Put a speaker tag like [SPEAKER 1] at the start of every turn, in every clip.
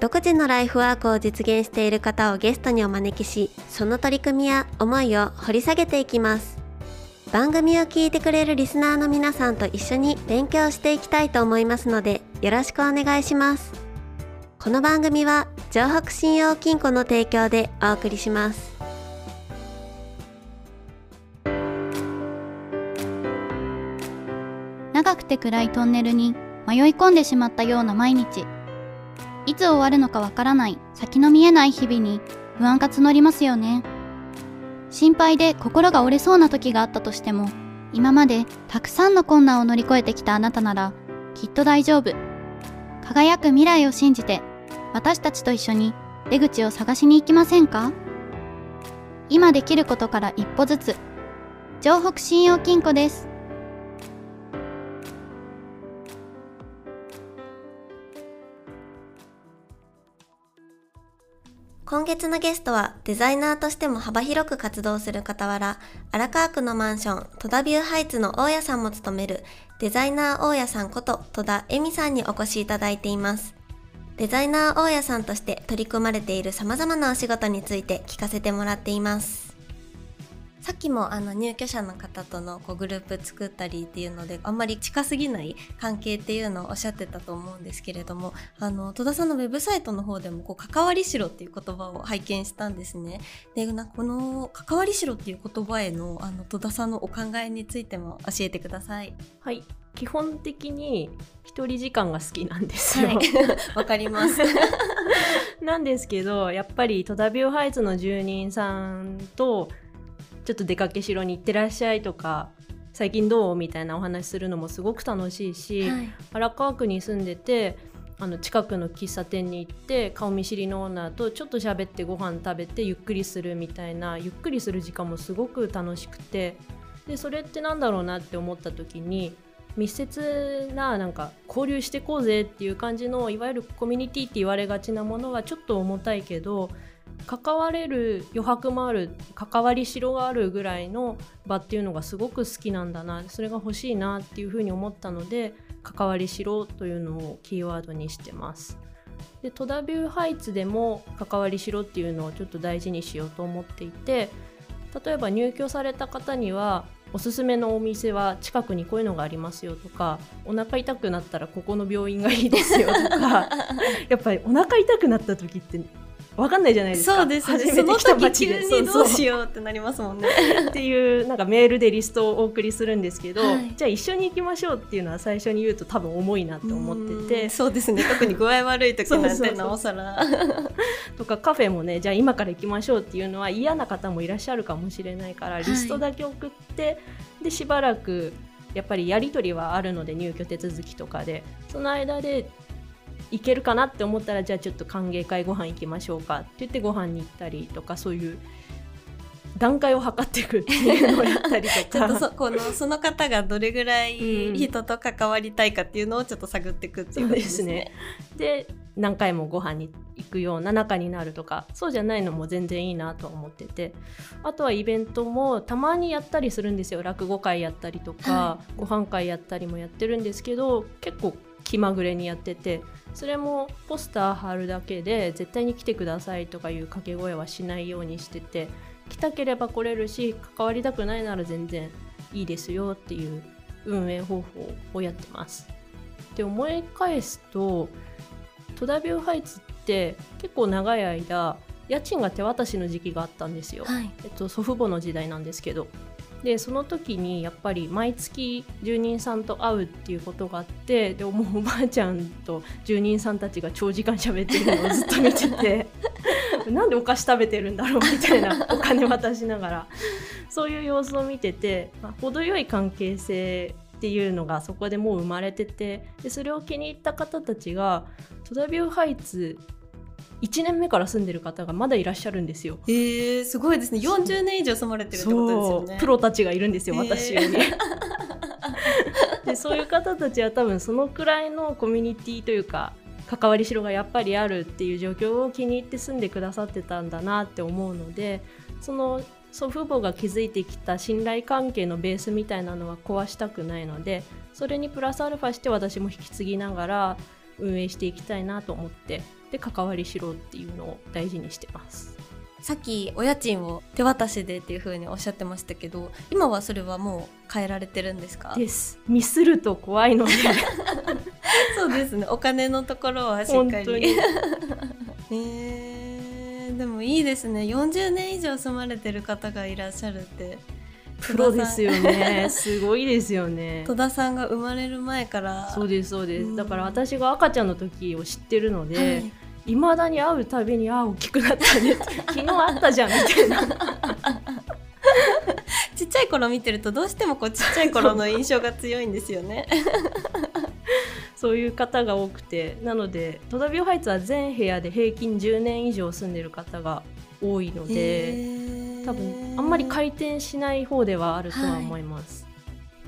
[SPEAKER 1] 独自のライフワークを実現している方をゲストにお招きしその取り組みや思いを掘り下げていきます。番組を聞いてくれるリスナーの皆さんと一緒に勉強していきたいと思いますのでよろしくお願いします。この番組は城北信用金庫の提供でお送りします。
[SPEAKER 2] 長くて暗いトンネルに迷い込んでしまったような毎日。いつ終わるのかわからない先の見えない日々に不安が募りますよね。心配で心が折れそうな時があったとしても今までたくさんの困難を乗り越えてきたあなたならきっと大丈夫。輝く未来を信じて私たちと一緒に出口を探しに行きませんか？今できることから一歩ずつ。城北信用金庫です。
[SPEAKER 1] 今月のゲストはデザイナーとしても幅広く活動する傍ら荒川区のマンション戸田ビューハイツの大家さんも務めるデザイナー大家さんこと戸田恵美さんにお越しいただいています。デザイナー大家さんとして取り組まれている様々なお仕事について聞かせてもらっています。さっきもあの入居者の方とのこうグループ作ったりっていうのであんまり近すぎない関係っていうのをおっしゃってたと思うんですけれどもあの戸田さんのウェブサイトの方でもこう関わりしろっていう言葉を拝見したんですね。でなこの関わりしろっていう言葉へのあの戸田さんのお考えについても教えてください。
[SPEAKER 3] はい。基本的に一人時間が好きなんですよ。
[SPEAKER 1] はい。わかります。
[SPEAKER 3] なんですけどやっぱり戸田ビューハイツの住人さんとちょっと出かけしろに行ってらっしゃいとか最近どうみたいなお話するのもすごく楽しいし、
[SPEAKER 1] はい。
[SPEAKER 3] 荒川区に住んでてあの近くの喫茶店に行って顔見知りのオーナーとちょっと喋ってご飯食べてゆっくりするみたいなゆっくりする時間もすごく楽しくてでそれってなんだろうなって思った時に密接ななんか交流してこうぜっていう感じのいわゆるコミュニティって言われがちなものはちょっと重たいけど関われる余白もある関わりしろがあるぐらいの場っていうのがすごく好きなんだなそれが欲しいなっていうふうに思ったので関わりしろというのをキーワードにしてます。で戸田ビューハイツでも関わりしろっていうのをちょっと大事にしようと思っていて例えば入居された方にはおすすめのお店は近くにこういうのがありますよとかお腹痛くなったらここの病院がいいですよとか やっぱりお腹痛くなった時って分かんないじゃないですか。
[SPEAKER 1] そうですね。その時急にどうしようってなりますもんね。
[SPEAKER 3] っていうなんかメールでリストをお送りするんですけど、
[SPEAKER 1] はい。
[SPEAKER 3] じゃあ一緒に行きましょうっていうのは最初に言うと多分重いなって思ってて。
[SPEAKER 1] うんそうですね。特に具合悪い時なんてなおさら。
[SPEAKER 3] とかカフェもねじゃあ今から行きましょうっていうのは嫌な方もいらっしゃるかもしれないからリストだけ送って、でしばらくやっぱりやり取りはあるので入居手続きとかで。その間で行けるかなって思ったらじゃあちょっと歓迎会ご飯行きましょうか。って言ってご飯に行ったりとかそういう段階を測っていくっていうのをやったりとか。
[SPEAKER 1] ちょっとそこのその方がどれぐらい
[SPEAKER 3] うん
[SPEAKER 1] 人と関わりたいかっていうのをちょっと探っていくっていうこと
[SPEAKER 3] ですね。で何回もご飯に行くような仲になるとかそうじゃないのも全然いいなとは思ってて。あとはイベントもたまにやったりするんですよ。落語会やったりとか、
[SPEAKER 1] は
[SPEAKER 3] ご飯会やったりもやってるんですけど結構気まぐれにやっててそれもポスター貼るだけで絶対に来てくださいとかいう掛け声はしないようにしてて来たければ来れるし関わりたくないなら全然いいですよっていう運営方法をやってます。で思い返すと戸田ビューハイツって結構長い間家賃が手渡しの時期があったんですよ、
[SPEAKER 1] はい
[SPEAKER 3] えっと、祖父母の時代なんですけどでその時にやっぱり毎月住人さんと会うっていうことがあってでもうおばあちゃんと住人さんたちが長時間喋ってるのをずっと見てて なんでお菓子食べてるんだろうみたいな お金渡しながら。そういう様子を見てて、まあ、程よい関係性っていうのがそこでもう生まれててでそれを気に入った方たちが戸田ビューハイツ1年目から住んでる方がまだいらっしゃるんですよ。
[SPEAKER 1] えー、すごいですね40年以上住まれてるってことですよね
[SPEAKER 3] プロたちがいるんですよ私に。でそういう方たちは多分そのくらいのコミュニティというか関わりしろがやっぱりあるっていう状況を気に入って住んでくださってたんだなって思うのでその祖父母が築いてきた信頼関係のベースみたいなのは壊したくないのでそれにプラスアルファして私も引き継ぎながら運営していきたいなと思ってで関わりしろっていうのを大事にしてます。
[SPEAKER 1] さっきお家賃を手渡しでっていう風におっしゃってましたけど今はそれはもう変えられてるんですか？
[SPEAKER 3] です。ミスると怖いので。
[SPEAKER 1] そうですね。お金のところはしっか
[SPEAKER 3] 本当に。
[SPEAKER 1] り えー、でもいいですね。40年以上住まれてる方がいらっしゃるって。
[SPEAKER 3] プロですよね。すごいですよね。
[SPEAKER 1] 戸田さんが生まれる前から。
[SPEAKER 3] そうですそうで
[SPEAKER 1] うん
[SPEAKER 3] す。だから私が赤ちゃんの時を知ってるの
[SPEAKER 1] は
[SPEAKER 3] で
[SPEAKER 1] い
[SPEAKER 3] いま、未だに会うたびに「ああ大きくなったね」って「昨日会ったじゃん」みたいな。
[SPEAKER 1] ちっちゃい頃見てるとどうしてもこうちっちゃい頃の印象が強いんですよね。
[SPEAKER 3] そういう方が多くてなので戸田ビューハイツは全部屋で平均10年以上住んでる方が多いので、多分あんまり回転しない方ではあるとは思います。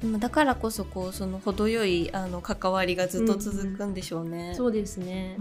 [SPEAKER 1] でもだからこそこうその程よいあの関わりがずっと続くんでしょうね。
[SPEAKER 3] そうですね。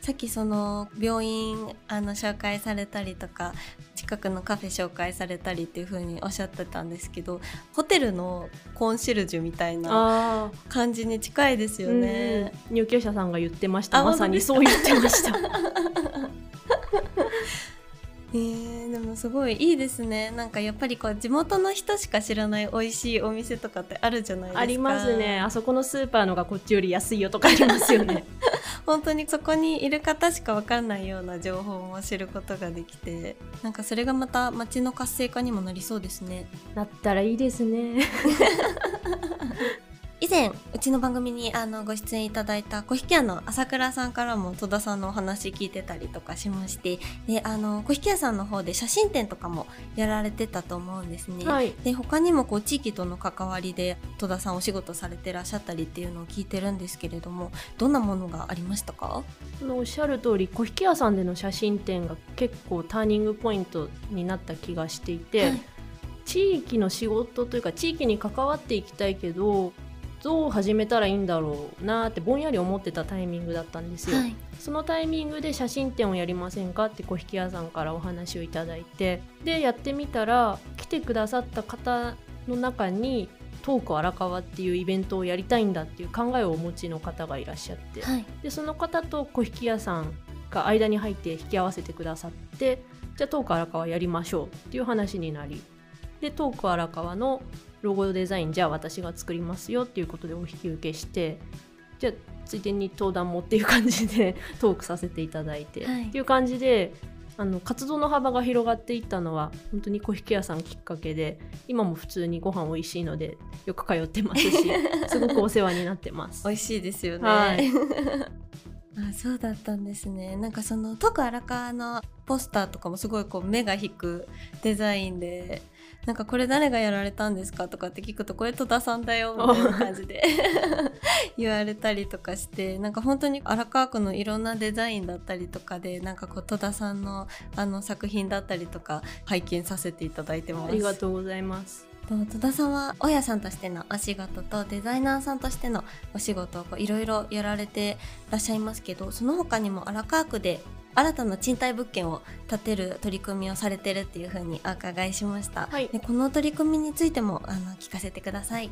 [SPEAKER 1] さっきその病院あの紹介されたりとか近くのカフェ紹介されたりっていう風におっしゃってたんですけどホテルのコンシェルジュみたいな感じに近いですよね。
[SPEAKER 3] うん。入居者さんが言ってました。
[SPEAKER 1] あ
[SPEAKER 3] まさにそう言ってました。
[SPEAKER 1] えー、でもすごいいいですね。なんかやっぱりこう地元の人しか知らない美味しいお店とかってあるじゃないですか。
[SPEAKER 3] ありますね。あそこのスーパーのがこっちより安いよとかありますよね。
[SPEAKER 1] 本当にそこにいる方しかわかんないような情報も知ることができてなんかそれがまた街の活性化にもなりそうですね。
[SPEAKER 3] なったらいいですね
[SPEAKER 1] 以前うちの番組にあのご出演いただいた小引屋の朝倉さんからも戸田さんのお話聞いてたりとかしましてであの小引屋さんの方で写真展とかもやられてたと思うんですね。
[SPEAKER 3] はい。
[SPEAKER 1] で他にもこう地域との関わりで戸田さんお仕事されてらっしゃったりっていうのを聞いてるんですけれどもどんなものがありましたか？
[SPEAKER 3] おっしゃる通り小引屋さんでの写真展が結構ターニングポイントになった気がしていて、
[SPEAKER 1] はい。
[SPEAKER 3] 地域の仕事というか地域に関わっていきたいけどどう始めたらいいんだろうなってぼんやり思ってたタイミングだったんですよ。
[SPEAKER 1] はい
[SPEAKER 3] そのタイミングで写真展をやりませんかって小引屋さんからお話をいただいてでやってみたら来てくださった方の中にトーク荒川っていうイベントをやりたいんだっていう考えをお持ちの方がいらっしゃって、
[SPEAKER 1] はい
[SPEAKER 3] でその方と小引屋さんが間に入って引き合わせてくださってじゃあトーク荒川やりましょうっていう話になりでトーク荒川のロゴデザインじゃあ私が作りますよっていうことでお引き受けしてじゃあついでに登壇もっていう感じで トークさせていただいて、
[SPEAKER 1] はい
[SPEAKER 3] っていう感じであの活動の幅が広がっていったのは本当に小引屋さんきっかけで今も普通にご飯美味しいのでよく通ってますし すごくお世話になってます。
[SPEAKER 1] 美味しいですよね。
[SPEAKER 3] はい
[SPEAKER 1] あそうだったんですね。なんかその徳荒川のポスターとかもすごいこう目が引くデザインで。なんかこれ誰がやられたんですかとかって聞くとこれ戸田さんだよみたいな感じで 言われたりとかしてなんか本当に荒川区のいろんなデザインだったりとかでなんかこう戸田さんのあの作品だったりとか拝見させていただいてます。
[SPEAKER 3] ありがとうございます。
[SPEAKER 1] と戸田さんは大家さんとしてのお仕事とデザイナーさんとしてのお仕事をこういろいろやられてらっしゃいますけどその他にも荒川区で新たな賃貸物件を建てる取り組みをされてるっていうふうにお伺いしました、
[SPEAKER 3] はい。
[SPEAKER 1] でこの取り組みについてもあの聞かせてください。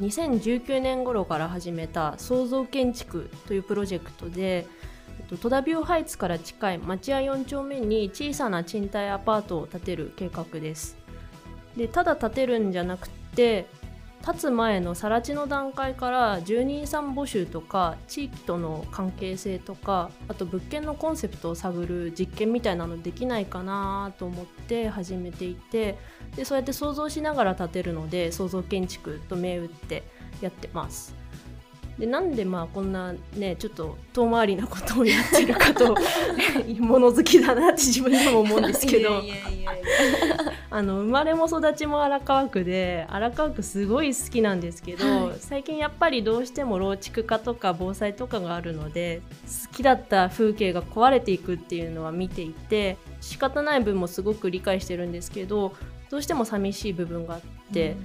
[SPEAKER 3] 2019年頃から始めた創造建築というプロジェクトでえっと戸田ビューハイツから近い町屋4丁目に小さな賃貸アパートを建てる計画です。でただ建てるんじゃなくて立つ前の更地の段階から住人さん募集とか地域との関係性とかあと物件のコンセプトを探る実験みたいなのできないかなと思って始めていてでそうやって想像しながら建てるので創造建築と銘打ってやってます。でなんでまあこんなねちょっと遠回りなことをやってるかと 物好きだなって自分でも思うんですけど。あの生まれも育ちも荒川区で荒川区すごい好きなんですけど、
[SPEAKER 1] はい。
[SPEAKER 3] 最近やっぱりどうしても老築化とか防災とかがあるので好きだった風景が壊れていくっていうのは見ていて仕方ない分もすごく理解してるんですけどどうしても寂しい部分があって、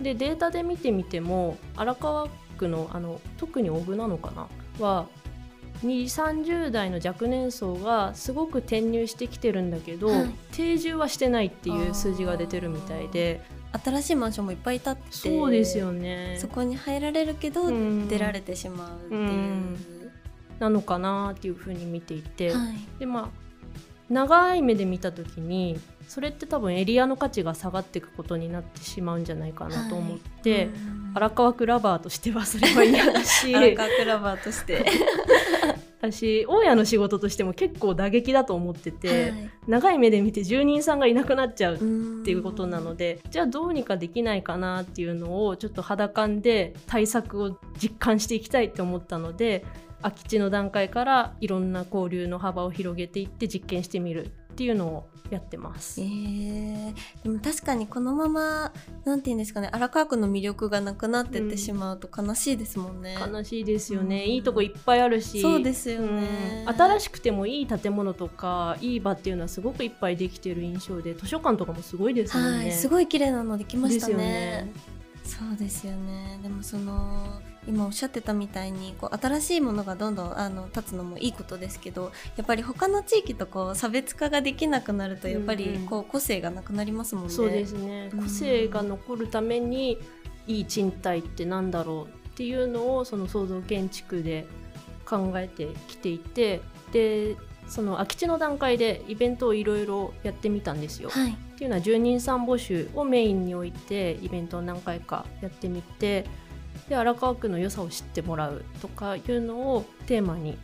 [SPEAKER 3] でデータで見てみても荒川区のあの特に小倉なのかな？は2 3 0代の若年層がすごく転入してきてるんだけど、
[SPEAKER 1] はい。
[SPEAKER 3] 定住はしてないっていう数字が出てるみたいで。
[SPEAKER 1] 新しいマンションもいっぱい建ってて
[SPEAKER 3] そうですよね。
[SPEAKER 1] そこに入られるけど、
[SPEAKER 3] うん。
[SPEAKER 1] 出られてしまうっていう、
[SPEAKER 3] うん。なのかなっていうふうに見ていて、
[SPEAKER 1] はい。
[SPEAKER 3] でまあ長い目で見た時にそれって多分エリアの価値が下がっていくことになってしまうんじゃないかなと思って、
[SPEAKER 1] うん
[SPEAKER 3] 荒川区ラバーとしてはそれは嫌だし
[SPEAKER 1] 荒川クラバーとして。
[SPEAKER 3] 私大家の仕事としても結構打撃だと思ってて、
[SPEAKER 1] はい。
[SPEAKER 3] 長い目で見て住人さんがいなくなっちゃうって
[SPEAKER 1] って
[SPEAKER 3] いうことなので、じゃあどうにかできないかなっていうのをちょっと肌感で対策を実感していきたいって思ったので空き地の段階からいろんな交流の幅を広げていって実験してみるっていうのをやってます
[SPEAKER 1] え。ー、でも確かにこのままなんて言うんですかね荒川区の魅力がなくなってってしまうと悲しいですもんね。
[SPEAKER 3] 悲しいですよね、
[SPEAKER 1] うん
[SPEAKER 3] いいとこいっぱいあるし
[SPEAKER 1] そうですよね
[SPEAKER 3] うん新しくてもいい建物とかいい場っていうのはすごくいっぱいできてる印象で図書館とかもすごいですよね。
[SPEAKER 1] はい、すごい綺麗なのできましたね。そうですよね。でもその今おっしゃってたみたいにこう新しいものがどんどんあの立つのもいいことですけど、やっぱり他の地域とこう差別化ができなくなるとやっぱり
[SPEAKER 3] うんうん
[SPEAKER 1] こう個性がなくなりますもんね。
[SPEAKER 3] そうですね
[SPEAKER 1] うん
[SPEAKER 3] 個性が残るためにいい賃貸ってなんだろうっていうのをその創造建築で考えてきていてでその空き地の段階でイベントをいろいろやってみたんですよ。
[SPEAKER 1] はい。
[SPEAKER 3] っていうのは住人さん募集をメインに置いてイベントを何回かやってみてで荒川区の良さを知ってもらうとかいうのをテーマに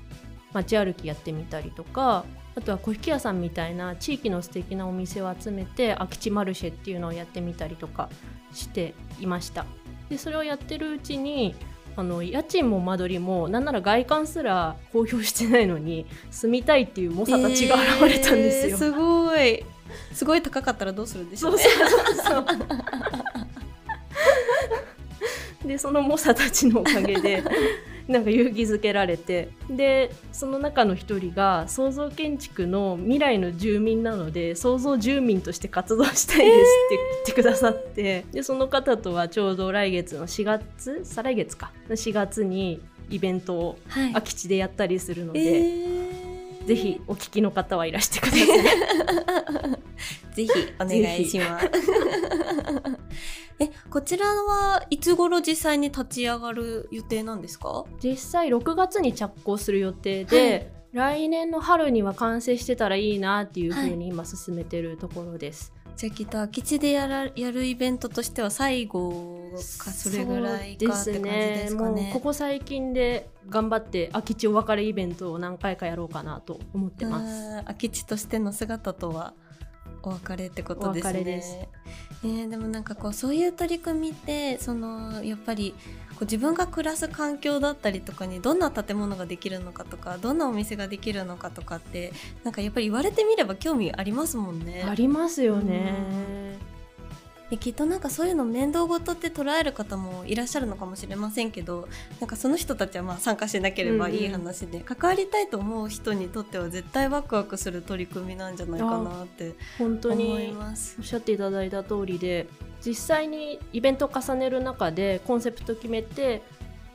[SPEAKER 3] 街歩きやってみたりとかあとは小引屋さんみたいな地域の素敵なお店を集めて空き地マルシェっていうのをやってみたりとかしていましたでそれをやってるうちにあの家賃も間取りもなんなら外観すら公表してないのに住みたいっていう猛者たちが現れたんですよ、
[SPEAKER 1] えーすごい。すごい高かったらどうするんでしょ
[SPEAKER 3] そうう
[SPEAKER 1] ね。
[SPEAKER 3] そうそうでその猛者たちのおかげで なんか勇気づけられてでその中の一人が創造建築の未来の住民なので創造住民として活動したいですって言ってくださって、でその方とはちょうど来月の4月再来月か4月にイベントを
[SPEAKER 1] はい。
[SPEAKER 3] 空き地でやったりするので、
[SPEAKER 1] えー
[SPEAKER 3] ぜひお聞きの方はいらしてください。
[SPEAKER 1] ぜひお願いします。え、こちらはいつ頃実際に立ち上がる予定なんですか？
[SPEAKER 3] 実際6月に着工する予定で、来年の春には完成してたらいいなっていうふうに今進めてるところです。
[SPEAKER 1] じゃあきっと空き地でやらやるイベントとしては最後かそれぐらいかって感じですかね。
[SPEAKER 3] もうここ最近で頑張って空き地お別れイベントを何回かやろうかなと思ってます。
[SPEAKER 1] 空き地としての姿とは？お別れってことですね。
[SPEAKER 3] です
[SPEAKER 1] えーでもなんかこうそういう取り組みってそのやっぱりこう自分が暮らす環境だったりとかにどんな建物ができるのかとかどんなお店ができるのかとかってなんかやっぱり言われてみれば興味ありますもんね。
[SPEAKER 3] ありますよね。
[SPEAKER 1] できっとなんかそういうの面倒事って捉える方もいらっしゃるのかもしれませんけどなんかその人たちはまあ参加しなければいい話で、関わりたいと思う人にとっては絶対ワクワクする取り組みなんじゃないかなって
[SPEAKER 3] 本当
[SPEAKER 1] 思い
[SPEAKER 3] に
[SPEAKER 1] ます
[SPEAKER 3] お。っしゃっていただいた通りで実際にイベントを重ねる中でコンセプト決めて、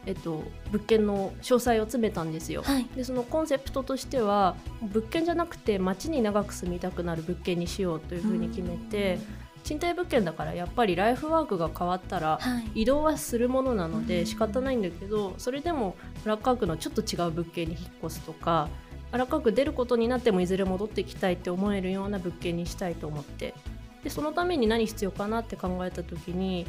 [SPEAKER 3] えっと、物件の詳細を詰めたんですよ。
[SPEAKER 1] はい、
[SPEAKER 3] でそのコンセプトとしては物件じゃなくて街に長く住みたくなる物件にしようというふうに決めて賃貸物件だからやっぱりライフワークが変わったら
[SPEAKER 1] はい、
[SPEAKER 3] 移動はするものなの
[SPEAKER 1] うん。
[SPEAKER 3] で仕方ないんだけどそれでも荒川区のちょっと違う物件に引っ越すとか荒川区出ることになってもいずれ戻ってきたいって思えるような物件にしたいと思って。でそのために何必要かなって考えた時に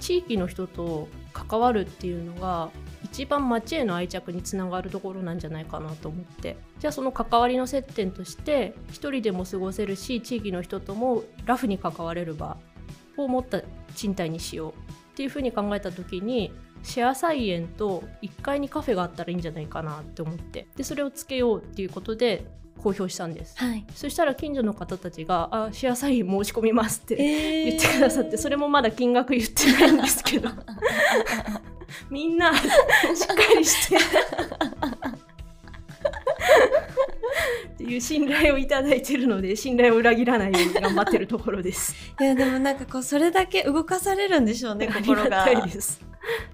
[SPEAKER 3] 地域の人と関わるっていうのが一番街への愛着につながるところなんじゃないかなと思って。じゃあその関わりの接点として一人でも過ごせるし地域の人ともラフに関われる場を持った賃貸にしようっていうふうに考えた時にシェア菜園と1階にカフェがあったらいいんじゃないかなって思って。でそれをつけようっていうことで公表したんです、
[SPEAKER 1] はい。
[SPEAKER 3] そしたら近所の方たちが「あシェア菜園申し込みます」って
[SPEAKER 1] え
[SPEAKER 3] 言ってくださって、それもまだ金額言ってないんですけど みんな しっかりしてっていう信頼をいただいてるので信頼を裏切らないように頑張ってるところです。
[SPEAKER 1] いやでもなんかこうそれだけ動かされるんでしょうね 心が
[SPEAKER 3] あ。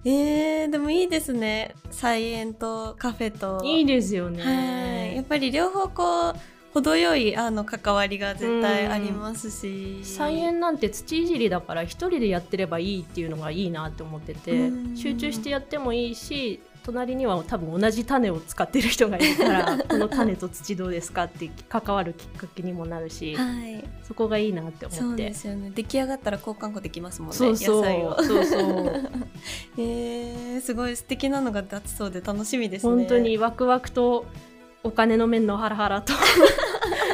[SPEAKER 1] えー、でもいいですね菜園とカフェと
[SPEAKER 3] いいですよね。
[SPEAKER 1] はいやっぱり両方こう程よいあの関わりが絶対ありますし。
[SPEAKER 3] 菜園なんて土いじりだから一人でやってればいいっていうのがいいなって思ってて
[SPEAKER 1] うん。
[SPEAKER 3] 集中してやってもいいし隣には多分同じ種を使ってる人がいるから この種と土どうですかって関わるきっかけにもなるし、
[SPEAKER 1] はい。
[SPEAKER 3] そこがいいなって
[SPEAKER 1] そう
[SPEAKER 3] 思って。
[SPEAKER 1] ですよね。出来上がったら交換庫できますもんね。
[SPEAKER 3] そうそう。
[SPEAKER 1] 野菜を。
[SPEAKER 3] そうそう。
[SPEAKER 1] えー、すごい素敵なのが出せそうで楽しみですね。
[SPEAKER 3] 本当にワクワクとお金の面のハラハラと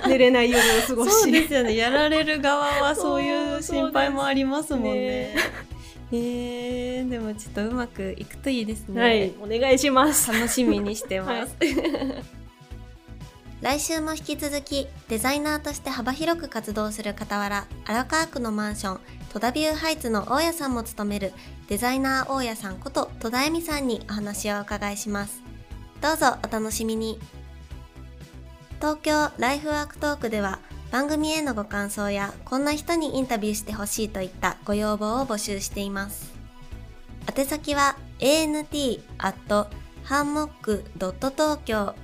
[SPEAKER 3] 寝れない夜を過ごし。
[SPEAKER 1] そうですよね。やられる側はそうい
[SPEAKER 3] う
[SPEAKER 1] 心配もありますもんね。
[SPEAKER 3] ね
[SPEAKER 1] えー、でもちょっとうまくいくといいですね、
[SPEAKER 3] はいお願いします。
[SPEAKER 1] 楽しみにしてます、来週も引き続きデザイナーとして幅広く活動する傍ら荒川区のマンション戸田ビューハイツの大家さんも務めるデザイナー大家さんこと戸田恵美さんにお話をお伺いします。どうぞお楽しみに東京ライフワークトークでは番組へのご感想やこんな人にインタビューしてほしいといったご要望を募集しています。宛先は ant ハンモック .tokyo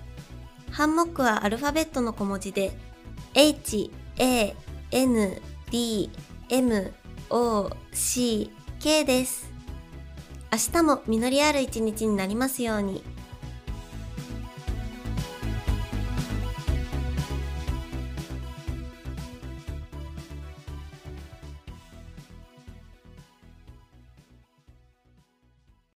[SPEAKER 1] ハンモックはアルファベットの小文字で H A N D M O C K です。明日も実りある一日になりますように。